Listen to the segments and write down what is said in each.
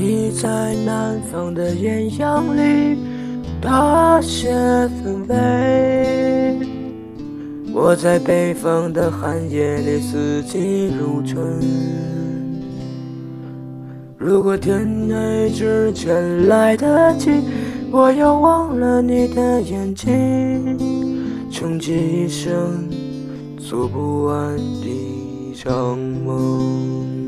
你在南方的艳阳里大雪纷飞，我在北方的寒夜里四季如春。如果天黑之前来得及，我要忘了你的眼睛，穷极一生做不完一场梦。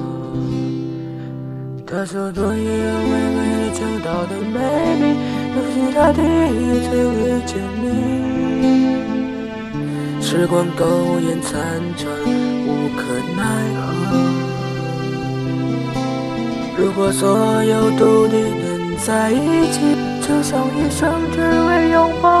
他说：“昨夜微微讲到的美丽，都是他第一次遇见你。时光苟延残喘，无可奈何。如果所有都得连在一起，就像一生只为拥抱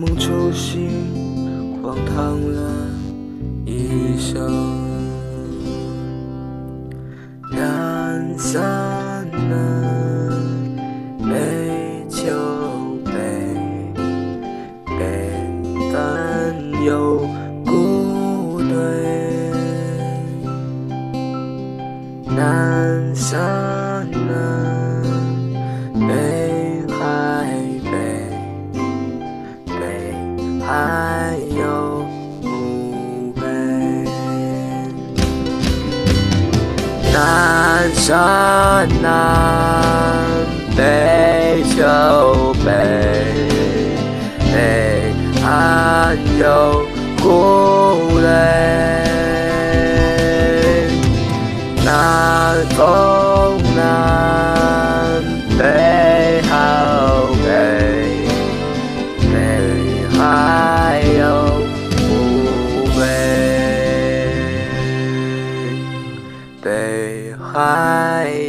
梦初醒，荒唐了一生。南山山南，北秋北，北岸有故垒，海。